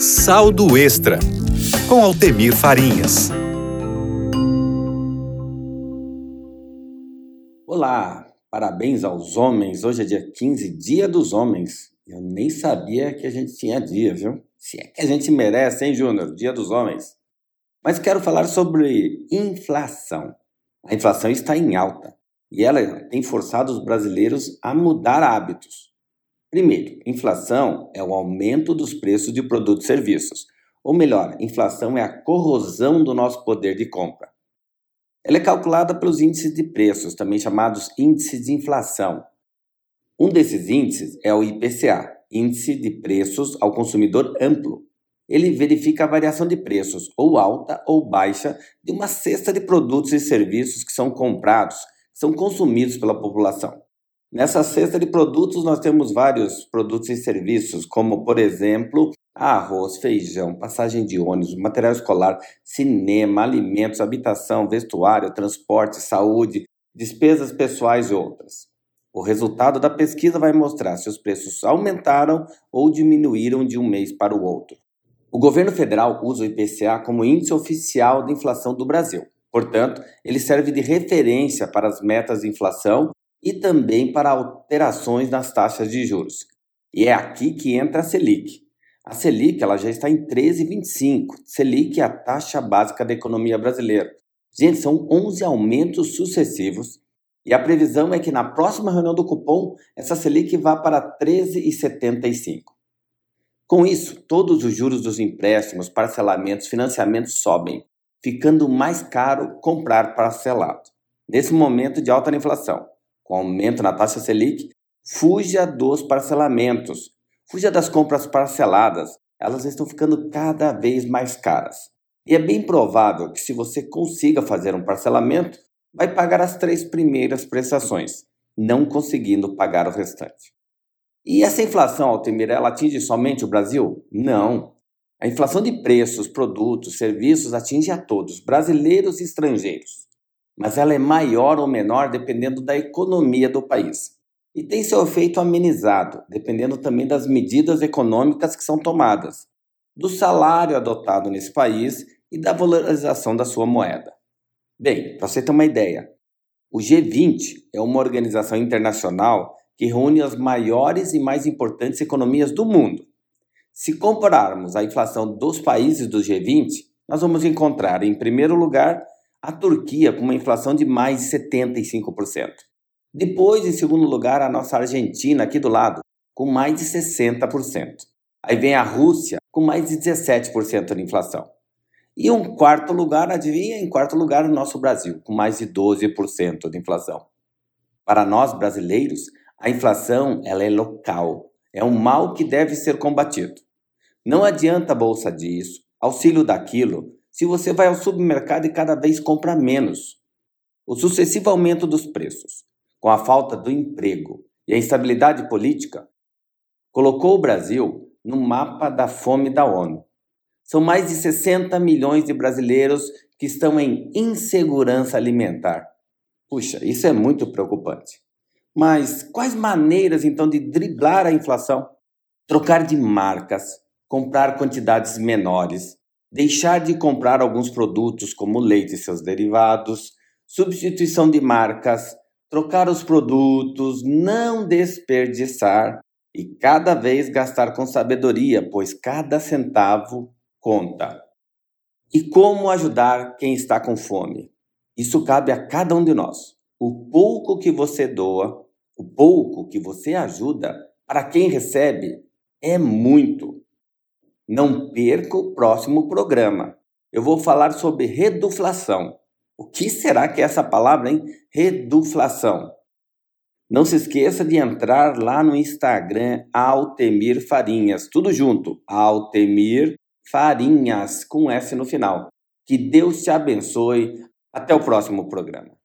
Saldo Extra, com Altemir Farinhas. Olá, parabéns aos homens. Hoje é dia 15, Dia dos Homens. Eu nem sabia que a gente tinha dia, viu? Se é que a gente merece, hein, Júnior? Dia dos Homens. Mas quero falar sobre inflação. A inflação está em alta e ela tem forçado os brasileiros a mudar hábitos. Primeiro, inflação é o aumento dos preços de produtos e serviços. Ou melhor, inflação é a corrosão do nosso poder de compra. Ela é calculada pelos índices de preços, também chamados índices de inflação. Um desses índices é o IPCA, Índice de Preços ao Consumidor Amplo. Ele verifica a variação de preços, ou alta ou baixa, de uma cesta de produtos e serviços que são comprados, são consumidos pela população. Nessa cesta de produtos, nós temos vários produtos e serviços, como, por exemplo, arroz, feijão, passagem de ônibus, material escolar, cinema, alimentos, habitação, vestuário, transporte, saúde, despesas pessoais e outras. O resultado da pesquisa vai mostrar se os preços aumentaram ou diminuíram de um mês para o outro. O governo federal usa o IPCA como índice oficial de inflação do Brasil. Portanto, ele serve de referência para as metas de inflação e também para alterações nas taxas de juros. E é aqui que entra a Selic. A Selic ela já está em 13,25. Selic é a taxa básica da economia brasileira. Gente, são 11 aumentos sucessivos e a previsão é que na próxima reunião do cupom essa Selic vá para 13,75. Com isso, todos os juros dos empréstimos, parcelamentos, financiamentos sobem, ficando mais caro comprar parcelado. Nesse momento de alta inflação, com aumento na taxa Selic, fuja dos parcelamentos, fuja das compras parceladas, elas estão ficando cada vez mais caras. E é bem provável que, se você consiga fazer um parcelamento, vai pagar as três primeiras prestações, não conseguindo pagar o restante. E essa inflação, Altemir, ela atinge somente o Brasil? Não. A inflação de preços, produtos, serviços atinge a todos, brasileiros e estrangeiros mas ela é maior ou menor dependendo da economia do país. E tem seu efeito amenizado, dependendo também das medidas econômicas que são tomadas, do salário adotado nesse país e da valorização da sua moeda. Bem, para você ter uma ideia, o G20 é uma organização internacional que reúne as maiores e mais importantes economias do mundo. Se compararmos a inflação dos países do G20, nós vamos encontrar, em primeiro lugar, a Turquia com uma inflação de mais de 75%. Depois, em segundo lugar, a nossa Argentina aqui do lado, com mais de 60%. Aí vem a Rússia com mais de 17% de inflação. E um quarto lugar, adivinha? Em quarto lugar, o nosso Brasil, com mais de 12% de inflação. Para nós brasileiros, a inflação ela é local, é um mal que deve ser combatido. Não adianta bolsa disso, auxílio daquilo, se você vai ao supermercado e cada vez compra menos. O sucessivo aumento dos preços, com a falta do emprego e a instabilidade política, colocou o Brasil no mapa da fome da ONU. São mais de 60 milhões de brasileiros que estão em insegurança alimentar. Puxa, isso é muito preocupante. Mas quais maneiras então de driblar a inflação? Trocar de marcas, comprar quantidades menores, deixar de comprar alguns produtos como leite e seus derivados, substituição de marcas, trocar os produtos, não desperdiçar e cada vez gastar com sabedoria, pois cada centavo conta. E como ajudar quem está com fome? Isso cabe a cada um de nós. O pouco que você doa, o pouco que você ajuda, para quem recebe, é muito. Não perca o próximo programa. Eu vou falar sobre reduflação. O que será que é essa palavra, hein? Reduflação. Não se esqueça de entrar lá no Instagram Altemir Farinhas, tudo junto. Altemir Farinhas com S no final. Que Deus te abençoe. Até o próximo programa.